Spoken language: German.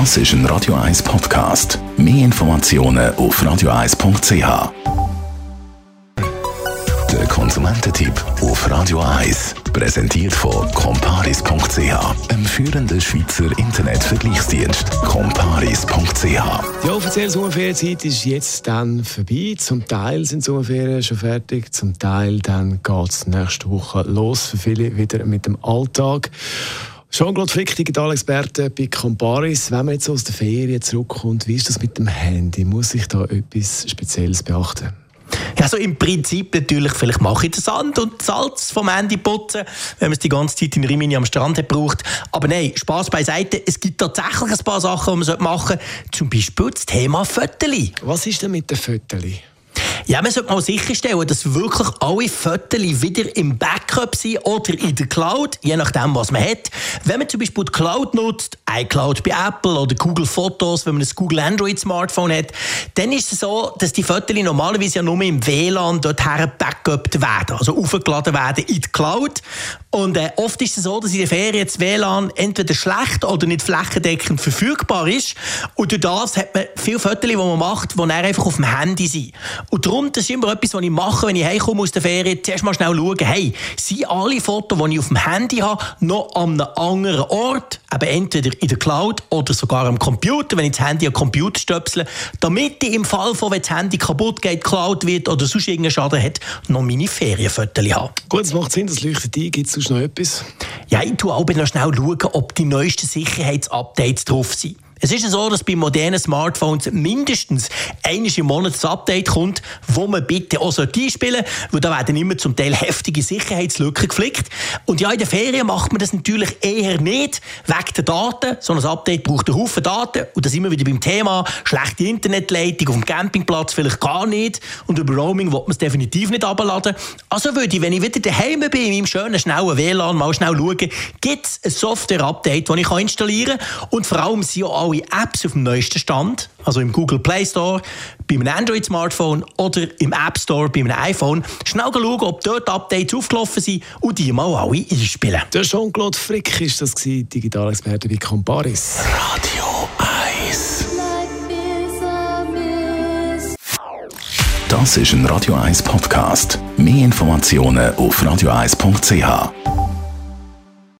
Das ist ein Radio 1 Podcast. Mehr Informationen auf radio1.ch. Der Konsumententipp auf Radio 1 präsentiert von comparis.ch, einem führenden Schweizer Internetvergleichsdienst. comparis.ch. Die offizielle Sommerferienzeit ist jetzt dann vorbei. Zum Teil sind die Sommerferien schon fertig, zum Teil dann geht es nächste Woche los für viele wieder mit dem Alltag. Jean-Claude Frick, Digitalexperte bei Comparis. Wenn man jetzt aus der Ferien zurückkommt, wie ist das mit dem Handy? Muss ich da etwas Spezielles beachten? Ja, so im Prinzip natürlich, vielleicht mache ich den Sand und Salz vom Handy putzen, wenn man es die ganze Zeit in Rimini am Strand hat braucht. Aber nein, Spaß beiseite. Es gibt tatsächlich ein paar Sachen, die man machen sollte. Zum Beispiel das Thema Föteli. Was ist denn mit den Föteli? Ja, man sollte mal sicherstellen, dass wirklich alle Fotos wieder im Backup sind oder in der Cloud, je nachdem, was man hat. Wenn man zum Beispiel die Cloud nutzt, iCloud bei Apple oder Google Fotos, wenn man ein Google Android Smartphone hat, dann ist es so, dass die Fotos normalerweise ja nur im WLAN dorthin backupt werden, also aufgeladen werden in die Cloud. Und äh, oft ist es so, dass in der Ferien das WLAN entweder schlecht oder nicht flächendeckend verfügbar ist. Und durch das hat man viele Fotos, die man macht, die dann einfach auf dem Handy sind. Und darum, das ist immer etwas, was ich mache, wenn ich heimkomme aus der Ferien, zuerst mal schnell schauen, hey, sind alle Fotos, die ich auf dem Handy habe, noch an einem anderen Ort, eben entweder in der Cloud oder sogar am Computer, wenn ich das Handy am Computer stöpsle, damit ich im Fall von, wenn das Handy kaputt geht, Cloud wird oder sonst irgendeinen Schaden hat, noch meine Ferienfotos habe. Gut, es macht Sinn, das leuchtet ein. Gibt es noch etwas? Ja, ich schaue auch noch schnell, schauen, ob die neuesten Sicherheitsupdates drauf sind. Es ist so, dass bei modernen Smartphones mindestens einmal im Monat ein Update kommt, wo man bitte auch einspielen sollte, weil da werden immer zum Teil heftige Sicherheitslücken geflickt. Und ja, in den Ferien macht man das natürlich eher nicht, wegen der Daten. So ein Update braucht einen Haufen Daten. Und da sind wir wieder beim Thema schlechte Internetleitung auf dem Campingplatz vielleicht gar nicht. Und über Roaming wird man es definitiv nicht abladen. Also würde ich, wenn ich wieder daheim bin, in meinem schönen, schnellen WLAN, mal schnell schauen, gibt es ein Software-Update, das ich installieren kann. Und vor allem sind auch alle Apps auf dem neuesten Stand, also im Google Play Store, bei einem Android-Smartphone oder im App Store bei einem iPhone, schnell schauen, ob dort Updates aufgelaufen sind und die mal alle einspielen. Der Jean-Claude Frick ist das, Digitalexperte bei Comparis. Radio 1 Das ist ein Radio 1 Podcast. Mehr Informationen auf radio1.ch.